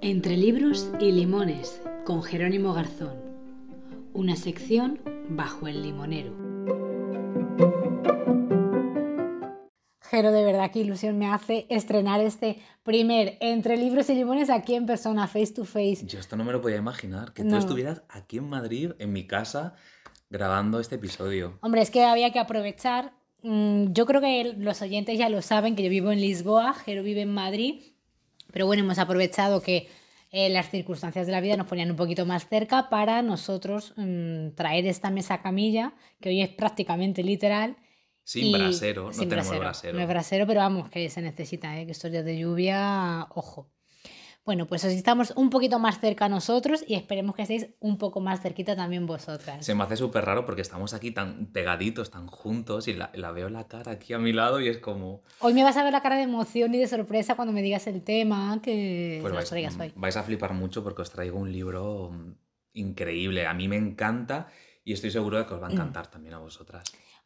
Entre libros y limones, con Jerónimo Garzón. Una sección bajo el limonero. Jero, de verdad qué ilusión me hace estrenar este primer Entre libros y limones aquí en persona, face to face. Yo esto no me lo podía imaginar, que tú estuvieras aquí en Madrid, en mi casa, grabando este episodio. Hombre, es que había que aprovechar. Mm, Yo creo que los oyentes ya lo saben, que yo vivo en Lisboa, Jero vive en Madrid, pero bueno, hemos aprovechado que eh, las circunstancias de la vida nos ponían un poquito más cerca para nosotros mm, traer esta mesa camilla, que hoy es prácticamente literal. Sin y- brasero, no sin tenemos brasero. No es brasero, pero vamos, que se necesita, ¿eh? que estos días de lluvia, ojo. Bueno, pues os estamos un poquito más cerca nosotros y esperemos que estéis un poco más cerquita también vosotras. Se me hace súper raro porque estamos aquí tan pegaditos, tan juntos, y la, la veo la cara aquí a mi lado y es como... Hoy me vas a ver la cara de emoción y de sorpresa cuando me digas el tema que Pues vais, traigas hoy. vais a flipar mucho porque os traigo un libro mm, increíble. A mí me encanta y estoy seguro de que os Mm. va a encantar también a vosotras.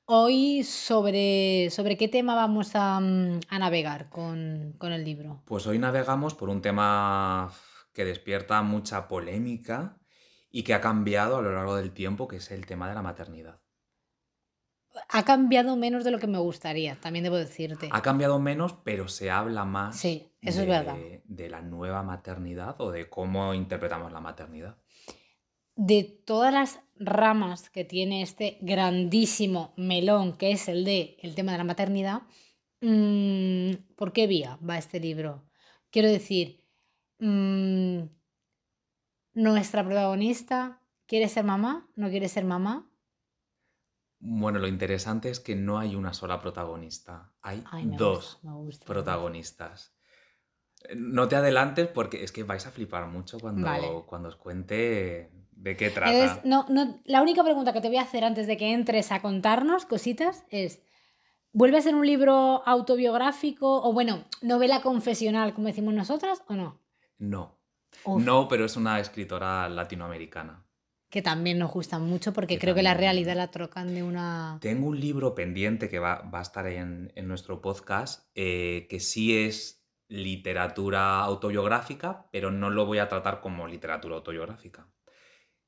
Hoy sobre, sobre qué tema vamos a, mm, a navegar con, con el libro. Pues hoy navegamos por un tema que despierta mucha polémica y que ha cambiado a lo largo del tiempo, que es el tema de la maternidad. Ha cambiado menos de lo que me gustaría, también debo decirte. Ha cambiado menos, pero se habla más Sí, eso es verdad. de la nueva maternidad o de cómo interpretamos la maternidad. De todas las ramas que tiene este grandísimo melón, que es el de el tema de la maternidad, mm, ¿por qué vía va este libro? Quiero decir, mm, nuestra protagonista quiere ser mamá, no quiere ser mamá. Bueno, lo interesante es que no hay una sola protagonista, hay Ay, dos gusta, me gusta. protagonistas. No te adelantes porque es que vais a flipar mucho cuando, Vale. cuando os cuente de qué trata. No, no, la única pregunta que te voy a hacer antes de que entres a contarnos cositas es, ¿vuelve a ser un libro autobiográfico o bueno, novela confesional como decimos nosotras o no? No, Uf, no, pero es una escritora latinoamericana. Que también nos gusta mucho porque Que creo que la realidad la trocan de una... Tengo un libro pendiente que va, va a estar en, en nuestro podcast, eh, que sí es literatura autobiográfica, pero no lo voy a tratar como literatura autobiográfica,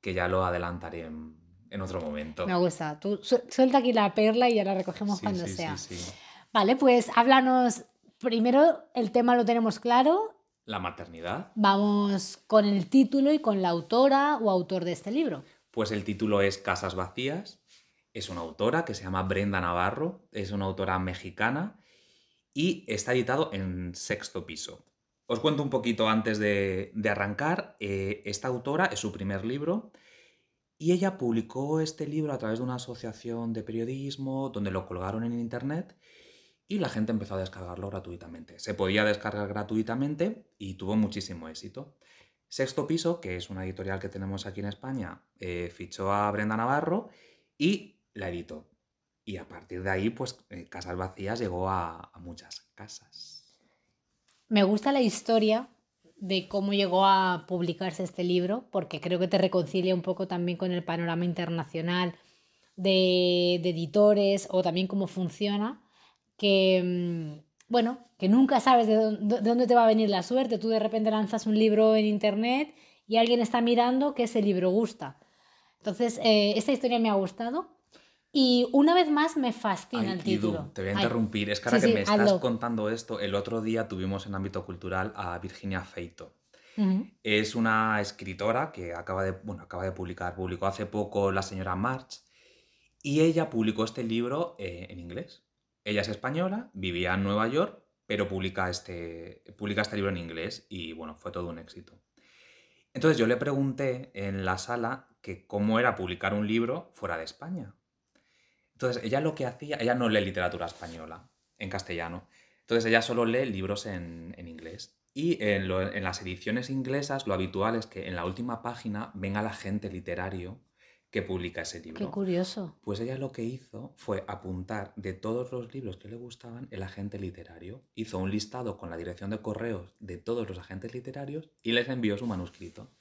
que ya lo adelantaré en, en otro momento. Me gusta. Tú su- suelta aquí la perla y ya la recogemos Sí, cuando sí, sí, sea. sí. Vale, pues háblanos. Primero, el tema lo tenemos claro. La maternidad, Vamos con el título y con la autora o autor de este libro. pues el título es Casas Vacías, es una autora que se llama Brenda Navarro, es una autora mexicana y está editado en sexto piso. Os cuento un poquito antes de, arrancar. eh, esta autora es su primer libro y ella publicó este libro a través de una asociación de periodismo donde lo colgaron en internet y la gente empezó a descargarlo gratuitamente. Se podía descargar gratuitamente y tuvo muchísimo éxito. Sexto Piso, que es una editorial que tenemos aquí en España, eh, fichó a Brenda Navarro y la editó. Y a partir de ahí, pues eh, Casas Vacías llegó a muchas casas. Me gusta la historia de cómo llegó a publicarse este libro, porque creo que te reconcilia un poco también con el panorama internacional de, de editores o también cómo funciona, que, mm, bueno, que nunca sabes de dónde, de dónde te va a venir la suerte. Tú de repente lanzas un libro en internet y alguien está mirando que ese libro gusta. Entonces, eh, esta historia me ha gustado y una vez más me fascina Ay, el Idu, título. te voy a Ay, interrumpir. Es que ahora Sí, que sí, me estás contando esto, el otro día tuvimos en ámbito cultural a Virginia Feito. Es una escritora que acaba de, bueno, acaba de publicar, publicó hace poco La señora March y ella publicó este libro eh, en inglés. Ella es española, vivía en Nueva York, pero publica este, publica este libro en inglés y bueno, fue todo un éxito. Entonces yo le pregunté en la sala que cómo era publicar un libro fuera de España. Entonces ella lo que hacía, ella no lee literatura española en castellano, entonces ella solo lee libros en, en inglés. Y en, lo- en las ediciones inglesas lo habitual es que en la última página venga el agente literario que publica ese libro. Qué curioso. Pues ella lo que hizo fue apuntar de todos los libros que le gustaban el agente literario. Hizo un listado con la dirección de correos de todos los agentes literarios y les envió su manuscrito.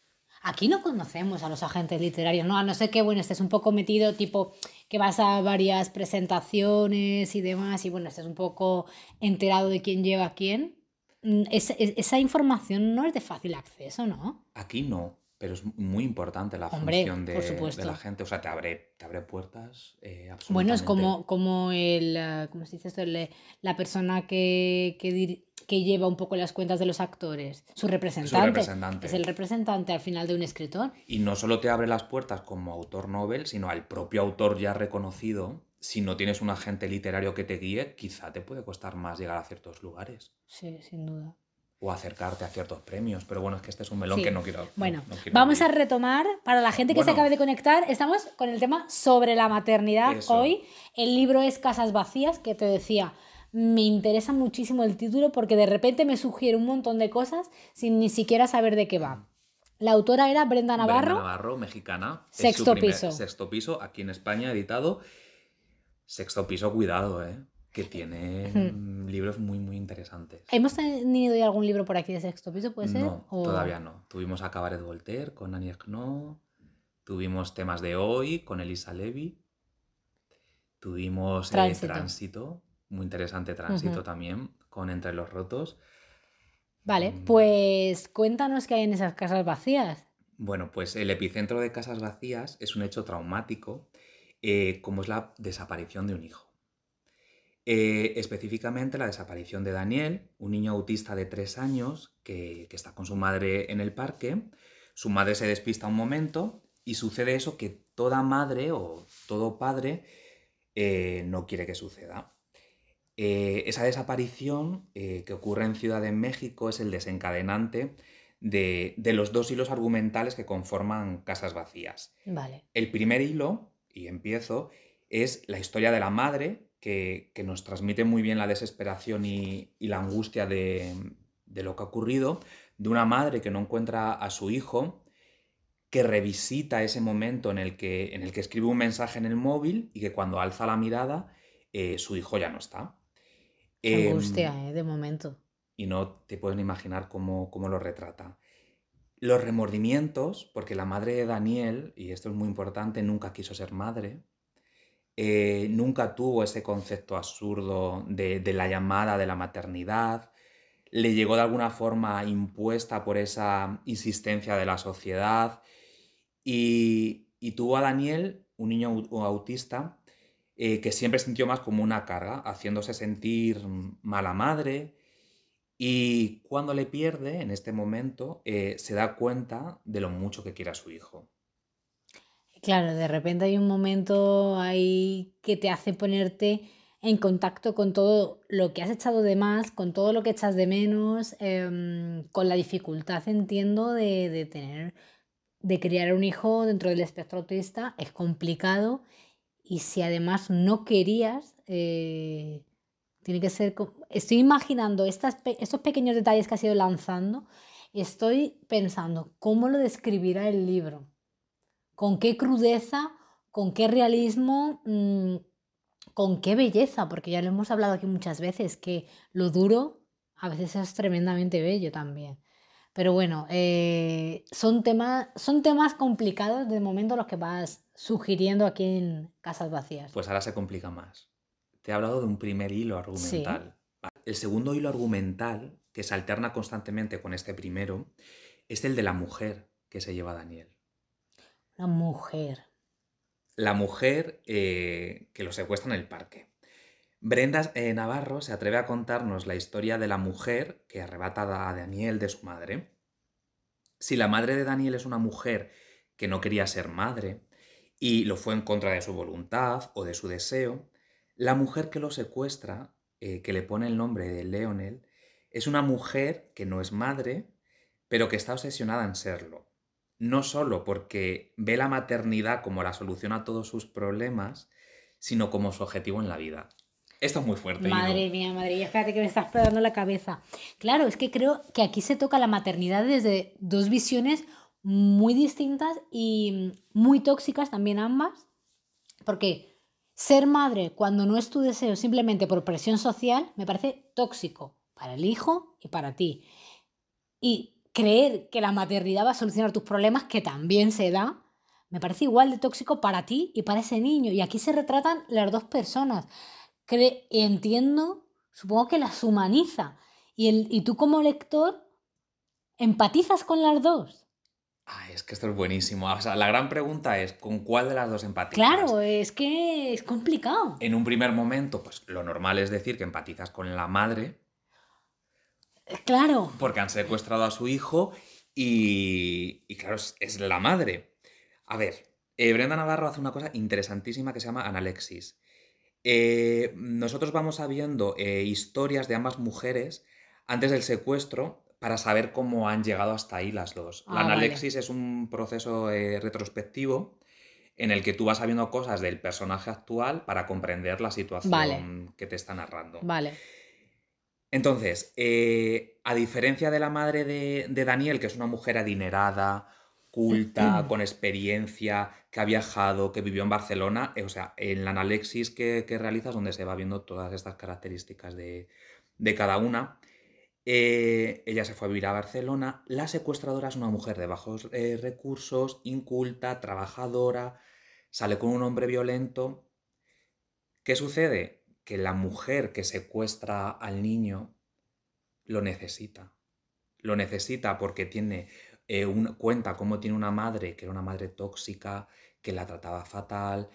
Aquí no conocemos a los agentes literarios, ¿no? A no ser que, bueno, estés un poco metido, tipo, que vas a varias presentaciones y demás, y bueno, estés un poco enterado de quién lleva a quién. Mm, es- es- esa información no es de fácil acceso, ¿no? Aquí no, pero es muy importante la Hombre, función de, la gente. O sea, te abre, te abre puertas eh, Bueno, es absolutamente. como, como el, eh, ¿cómo se dice esto? El, eh, la persona que, que, dir- que lleva un poco las cuentas de los actores, su representante. representante. Es el representante al final de un escritor. Y no solo te abre las puertas como autor novel, sino al propio autor ya reconocido. Si no tienes un agente literario que te guíe, quizá te puede costar más llegar a ciertos lugares Sí, sin duda. O acercarte a ciertos premios. Pero bueno, es que este es un melón Sí. que no quiero. no- Bueno, no quiero vamos a retomar, para la gente que se acabe de conectar, estamos con el tema sobre la maternidad Eso. hoy. El libro es Casas Vacías, que te decía, me interesa muchísimo el título porque de repente me sugiere un montón de cosas sin ni siquiera saber de qué va. La autora era Brenda Navarro. Brenda Navarro, mexicana. Es su Sexto primer- piso. Sexto piso, aquí en España, editado. Sexto piso, cuidado, ¿eh? Que tiene libros muy, muy interesantes. ¿Hemos tenido ya algún libro por aquí de sexto piso, puede ser? No, ¿O- todavía no. Tuvimos a Cabaret Voltaire con Annie Ernaux. Tuvimos temas de hoy con Elisa Levy. Tuvimos eh, Tránsito. Muy interesante Tránsito también, con Entre los Rotos. Vale, Mm. pues cuéntanos qué hay en esas casas vacías. Bueno, pues el epicentro de Casas Vacías es un hecho traumático, eh, como es la desaparición de un hijo. Eh, específicamente la desaparición de Daniel, un niño autista de tres años que, que está con su madre en el parque. Su madre se despista un momento y sucede eso que toda madre o todo padre eh, no quiere que suceda. Eh, esa desaparición eh, que ocurre en Ciudad de México es el desencadenante de, de los dos hilos argumentales que conforman Casas Vacías. Vale. El primer hilo, y empiezo, es la historia de la madre, que, que nos transmite muy bien la desesperación y, y la angustia de, de lo que ha ocurrido, de una madre que no encuentra a su hijo, que revisita ese momento en el que, en el que escribe un mensaje en el móvil y que cuando alza la mirada, eh, su hijo ya no está. Qué Em, angustia, ¿eh? De momento. y no te pueden imaginar cómo, cómo lo retrata. Los remordimientos, porque la madre de Daniel, y esto es muy importante, nunca quiso ser madre, eh, nunca tuvo ese concepto absurdo de, la llamada de la maternidad, le llegó de alguna forma impuesta por esa insistencia de la sociedad y, tuvo a Daniel, un niño au- autista, eh, que siempre sintió más como una carga, haciéndose sentir mala madre. Y cuando le pierde, en este momento, eh, se da cuenta de lo mucho que quiere a su hijo. Claro, de repente hay un momento ahí que te hace ponerte en contacto con todo lo que has echado de más, con todo lo que echas de menos, em, con la dificultad, entiendo, de, de tener, de criar un hijo dentro del espectro autista. Es complicado y si además no querías, eh, tiene que ser... Estoy imaginando estas, estos pequeños detalles que has ido lanzando, estoy pensando cómo lo describirá el libro con qué crudeza, con qué realismo, mm, con qué belleza, porque ya lo hemos hablado aquí muchas veces, que lo duro a veces es tremendamente bello también. Pero bueno, eh, son, temas, son temas complicados de momento los que vas sugiriendo aquí en Casas Vacías. Pues ahora se complica más. Te he hablado de un primer hilo argumental. El segundo hilo argumental, que se alterna constantemente con este primero, es el de la mujer que se lleva a Daniel. Una mujer. La mujer eh, que lo secuestra en el parque. Brenda eh, Navarro se atreve a contarnos la historia de la mujer que arrebata a Daniel de su madre. Si la madre de Daniel es una mujer que no quería ser madre y lo fue en contra de su voluntad o de su deseo, la mujer que lo secuestra, eh, que le pone el nombre de Leonel, es una mujer que no es madre, pero que está obsesionada en serlo no solo porque ve la maternidad como la solución a todos sus problemas, sino como su objetivo en la vida. Esto es muy fuerte. Madre mía, madre mía, espérate que me estás pegando la cabeza. Claro, es que creo que aquí se toca la maternidad desde dos visiones muy distintas y muy tóxicas también ambas, porque ser madre cuando no es tu deseo simplemente por presión social me parece tóxico para el hijo y para ti. Y creer que la maternidad va a solucionar tus problemas, que también se da, me parece igual de tóxico para ti y para ese niño. Y aquí se retratan las dos personas. entiendo, supongo que las humaniza. Y, el, y tú como lector empatizas con las dos. Es que esto es buenísimo. O sea, la gran pregunta es, ¿con cuál de las dos empatizas? Claro, es que es complicado. En un primer momento, pues lo normal es decir que empatizas con la madre. Claro. Porque han secuestrado a su hijo y, y claro, es, la madre. A ver, eh, Brenda Navarro hace una cosa interesantísima que se llama analexis. Eh, nosotros vamos sabiendo eh, historias de ambas mujeres antes del secuestro para saber cómo han llegado hasta ahí las dos. la ah, analexis es un proceso retrospectivo en el que tú vas sabiendo cosas del personaje actual para comprender la situación que te está narrando. Vale. Entonces, eh, a diferencia de la madre de, Daniel, que es una mujer adinerada, culta, con experiencia, que ha viajado, que vivió en Barcelona, eh, o sea, en la analexis que, que, realizas, donde se va viendo todas estas características de, de cada una, eh, ella se fue a vivir a Barcelona. La secuestradora es una mujer de bajos recursos, inculta, trabajadora, sale con un hombre violento. ¿Qué sucede? Que la mujer que secuestra al niño lo necesita. Lo necesita porque tiene eh, cuenta cómo tiene una madre que era una madre tóxica, que la trataba fatal,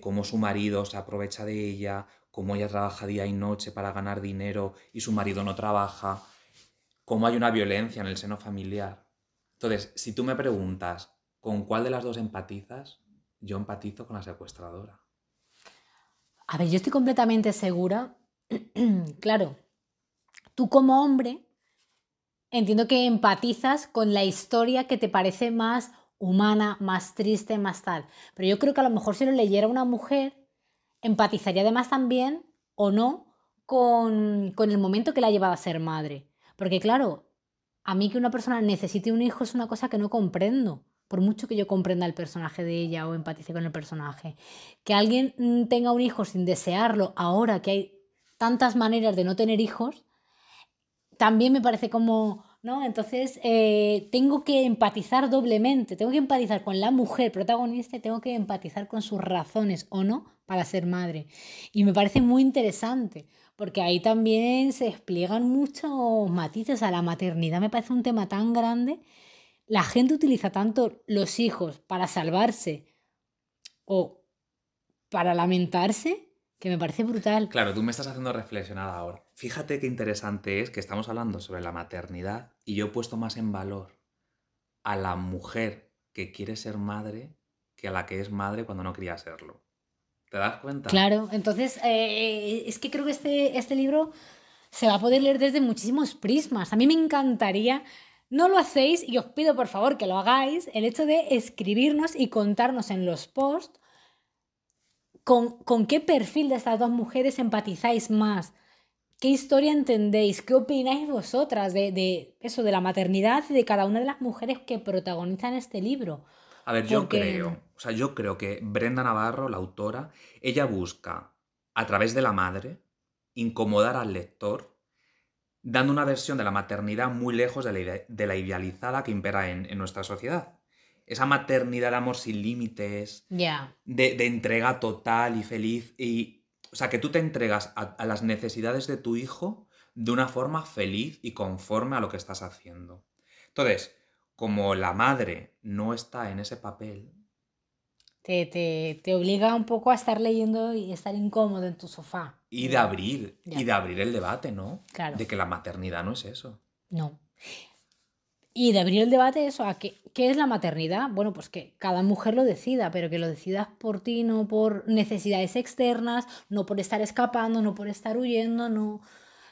cómo su marido se aprovecha de ella, cómo ella trabaja día y noche para ganar dinero y su marido no trabaja cómo hay una violencia en el seno familiar. Entonces, si tú me preguntas con cuál de las dos empatizas, yo empatizo con la secuestradora. A ver, yo estoy completamente segura, claro, tú como hombre, entiendo que empatizas con la historia que te parece más humana, más triste, más tal. Pero yo creo que a lo mejor si lo leyera una mujer, empatizaría además también, o no, con, con el momento que la ha llevado a ser madre. Porque claro, a mí que una persona necesite un hijo es una cosa que no comprendo, por mucho que yo comprenda el personaje de ella o empatice con el personaje. Que alguien mm, tenga un hijo sin desearlo, ahora que hay tantas maneras de no tener hijos, también me parece como, ¿no? Entonces, eh, tengo que empatizar doblemente, tengo que empatizar con la mujer protagonista y tengo que empatizar con sus razones o no para ser madre. Y me parece muy interesante, porque ahí también se despliegan muchos matices a la maternidad, me parece un tema tan grande. La gente utiliza tanto los hijos para salvarse o para lamentarse que me parece brutal. Claro, tú me estás haciendo reflexionar ahora. Fíjate qué interesante es que estamos hablando sobre la maternidad y yo he puesto más en valor a la mujer que quiere ser madre que a la que es madre cuando no quería serlo. ¿Te das cuenta? Claro, entonces eh, es que creo que este, este libro se va a poder leer desde muchísimos prismas. A mí me encantaría, no lo hacéis y os pido por favor que lo hagáis, el hecho de escribirnos y contarnos en los posts con, con qué perfil de estas dos mujeres empatizáis más. ¿Qué historia entendéis? ¿Qué opináis vosotras de, de, eso, de la maternidad y de cada una de las mujeres que protagonizan este libro? A ver, yo creo, o sea, yo creo que Brenda Navarro, la autora, ella busca, a través de la madre, incomodar al lector, dando una versión de la maternidad muy lejos de la, idealizada que impera en, nuestra sociedad. Esa maternidad de amor sin límites, de, entrega total y feliz, y, o sea, que tú te entregas a las necesidades de tu hijo de una forma feliz y conforme a lo que estás haciendo. Entonces, como la madre no está en ese papel. Te, te, obliga un poco a estar leyendo y estar incómodo en tu sofá. Y de abrir, y de abrir el debate, ¿no? Claro. De que la maternidad no es eso. No. Y de abrir el debate eso, a qué, qué es la maternidad. Bueno, pues que cada mujer lo decida, pero que lo decidas por ti, no por necesidades externas, no por estar escapando, no por estar huyendo, no.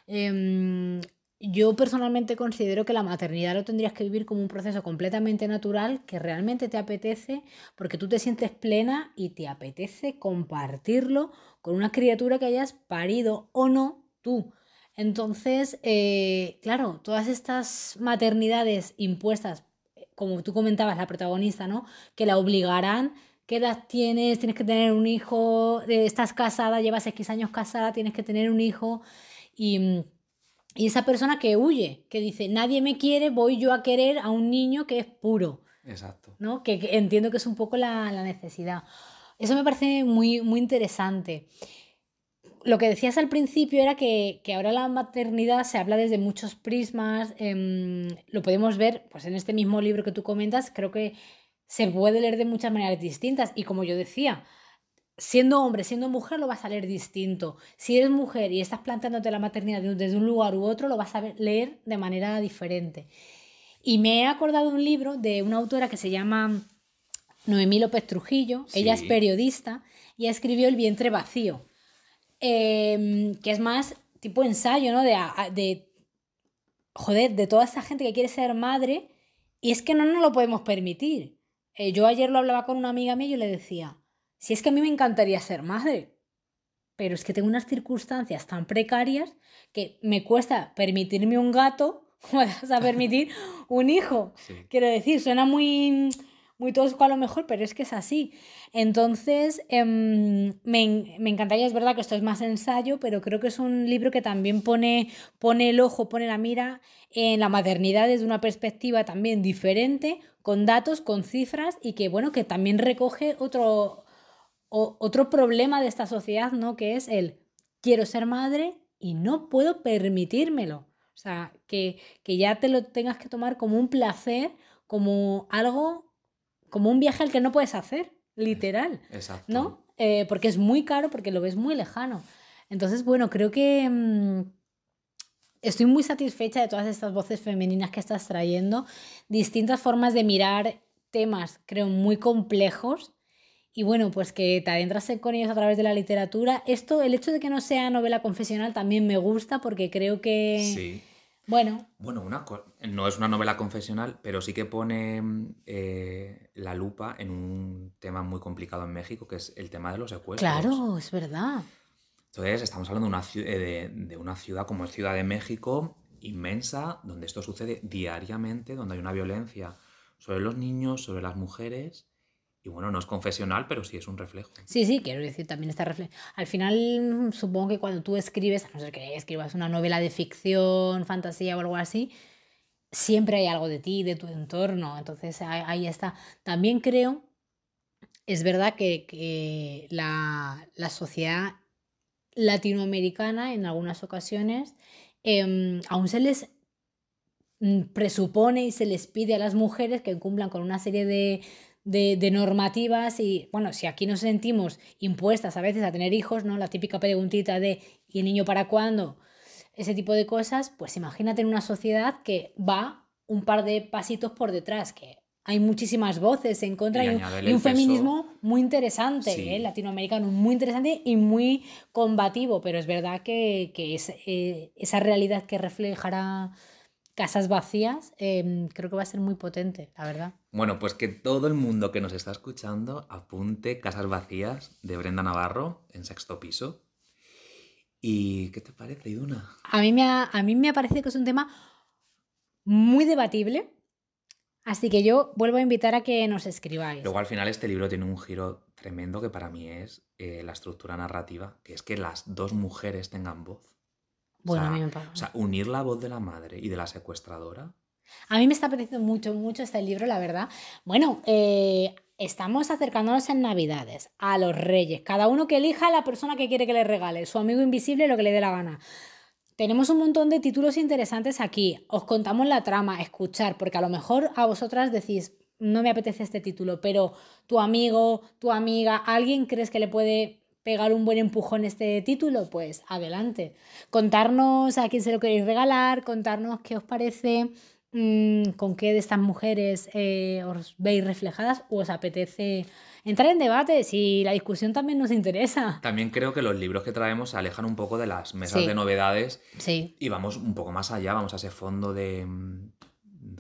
Em, yo personalmente considero que la maternidad lo tendrías que vivir como un proceso completamente natural que realmente te apetece porque tú te sientes plena y te apetece compartirlo con una criatura que hayas parido o no tú. Entonces, eh, claro, todas estas maternidades impuestas, como tú comentabas, la protagonista, ¿no? Que la obligarán, ¿qué edad tienes? Tienes que tener un hijo, eh, estás casada, llevas X años casada, tienes que tener un hijo y y esa persona que huye, que dice, nadie me quiere, voy yo a querer a un niño que es puro. Exacto. ¿no? Que, que entiendo que es un poco la, la, necesidad. Eso me parece muy, muy interesante. Lo que decías al principio era que, que ahora la maternidad se habla desde muchos prismas, eh, lo podemos ver pues, en este mismo libro que tú comentas, creo que se puede leer de muchas maneras distintas y como yo decía, siendo hombre, siendo mujer, lo vas a leer distinto. Si eres mujer y estás planteándote la maternidad desde un lugar u otro, lo vas a leer de manera diferente. Y me he acordado un libro de una autora que se llama Noemí López Trujillo. Sí. Ella es periodista y escribió El vientre vacío, eh, que es más tipo ensayo, ¿no? De, de, joder, de toda esa gente que quiere ser madre y es que no nos lo podemos permitir. Eh, yo ayer lo hablaba con una amiga mía y yo le decía, si es que a mí me encantaría ser madre, pero es que tengo unas circunstancias tan precarias que me cuesta permitirme un gato, ¿cómo vas a permitir un hijo? Sí. Quiero decir, suena muy, muy tosco a lo mejor, pero es que es así. Entonces, eh, me, me, encantaría, es verdad que esto es más ensayo, pero creo que es un libro que también pone, pone el ojo, pone la mira en la maternidad desde una perspectiva también diferente, con datos, con cifras y que, bueno, que también recoge otro, o, otro problema de esta sociedad, ¿no? Que es el quiero ser madre y no puedo permitírmelo. O sea, que, que ya te lo tengas que tomar como un placer, como algo, como un viaje al que no puedes hacer, literal. Exacto. ¿No? Eh, porque es muy caro, porque lo ves muy lejano. Entonces, bueno, creo que mmm, estoy muy satisfecha de todas estas voces femeninas que estás trayendo, distintas formas de mirar temas, creo, muy complejos. Y bueno, pues que te adentras con ellos a través de la literatura. Esto, el hecho de que no sea novela confesional también me gusta porque creo que... Sí. Bueno. Bueno, una, no es una novela confesional, pero sí que pone eh, la lupa en un tema muy complicado en México, que es el tema de los secuestros. Claro, es verdad. Entonces, estamos hablando de una, de, de una ciudad como es Ciudad de México, inmensa, donde esto sucede diariamente, donde hay una violencia sobre los niños, sobre las mujeres. Y bueno, no es confesional, pero sí es un reflejo. Sí, sí, quiero decir, también está reflejo. Al final, supongo que cuando tú escribes, a no ser que escribas una novela de ficción, fantasía o algo así, siempre hay algo de ti, de tu entorno. Entonces, ahí está. También creo, es verdad que, que la, la sociedad latinoamericana en algunas ocasiones eh, aún se les presupone y se les pide a las mujeres que cumplan con una serie de, de, de, normativas y bueno, si aquí nos sentimos impuestas a veces a tener hijos, ¿no? La típica preguntita de ¿y el niño para cuándo? Ese tipo de cosas, pues imagínate en una sociedad que va un par de pasitos por detrás, que hay muchísimas voces en contra y, y, un, y un feminismo muy interesante, sí. ¿eh? latinoamericano, muy interesante y muy combativo, pero es verdad que, que es, eh, esa realidad que reflejará casas vacías eh, creo que va a ser muy potente, la verdad. Bueno, pues que todo el mundo que nos está escuchando apunte Casas Vacías de Brenda Navarro en sexto piso. ¿Y qué te parece, Iduna? A mí me ha, a mí me parece que es un tema muy debatible, Así que yo vuelvo a invitar a que nos escribáis. Luego al final este libro tiene un giro tremendo que para mí es eh, la estructura narrativa, que es que las dos mujeres tengan voz. Bueno, o sea, a mí me parece. O sea, unir la voz de la madre y de la secuestradora. A mí me está pareciendo mucho, mucho este libro, la verdad. Bueno, eh, estamos acercándonos en Navidades, a los Reyes. Cada uno que elija a la persona que quiere que le regale, su amigo invisible, lo que le dé la gana. Tenemos un montón de títulos interesantes aquí. Os contamos la trama, escuchar, porque a lo mejor a vosotras decís, no me apetece este título, pero tu amigo, tu amiga, alguien crees que le puede pegar un buen empujón este título, pues adelante. Contarnos a quién se lo queréis regalar, contarnos qué os parece, con qué de estas mujeres eh, os veis reflejadas o os apetece entrar en debate si la discusión también nos interesa. También creo que los libros que traemos se alejan un poco de las mesas sí. de novedades sí. y vamos un poco más allá, vamos a ese fondo de...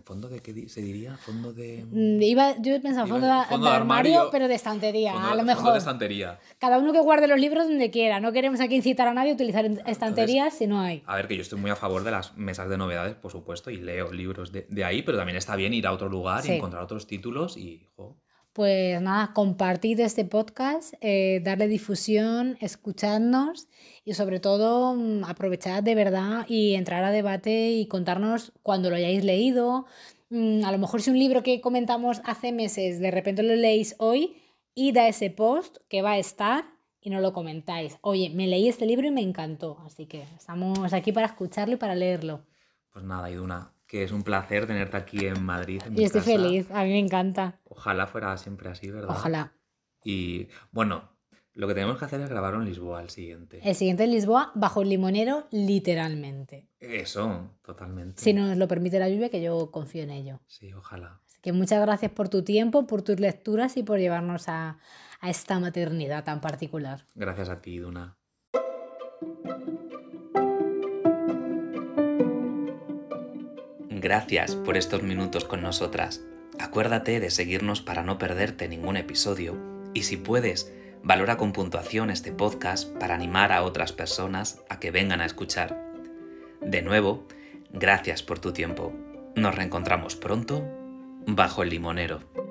¿Fondo de qué se diría? Fondo de... Iba, yo pensaba fondo, de, fondo de, armario, armario, pero de estantería, fondo, a lo mejor. Fondo de estantería. Cada uno que guarde los libros donde quiera. No queremos aquí incitar a nadie a utilizar estanterías Entonces, si no hay. A ver, que yo estoy muy a favor de las mesas de novedades, por supuesto, y leo libros de, de ahí, pero también está bien ir a otro lugar sí. y encontrar otros títulos y... Jo, pues nada, compartid este podcast, eh, darle difusión, escuchadnos y sobre todo mm, aprovechad de verdad y entrar a debate y contarnos cuando lo hayáis leído. Mm, a lo mejor si un libro que comentamos hace meses, de repente lo leéis hoy, id a ese post que va a estar y no lo comentáis. Oye, me leí este libro y me encantó, así que estamos aquí para escucharlo y para leerlo. Pues nada, Iduna, que es un placer tenerte aquí en Madrid. En y estoy feliz, a mí me encanta. Ojalá fuera siempre así, ¿verdad? Ojalá. Y bueno, lo que tenemos que hacer es grabar en Lisboa el siguiente. El siguiente en Lisboa, bajo el limonero, literalmente. Eso, totalmente. Si nos lo permite la lluvia, que yo confío en ello. Sí, ojalá. Así que muchas gracias por tu tiempo, por tus lecturas y por llevarnos a, a esta maternidad tan particular. Gracias a ti, Duna. Gracias por estos minutos con nosotras. Acuérdate de seguirnos para no perderte ningún episodio y si puedes, valora con puntuación este podcast para animar a otras personas a que vengan a escuchar. De nuevo, gracias por tu tiempo. Nos reencontramos pronto bajo el limonero.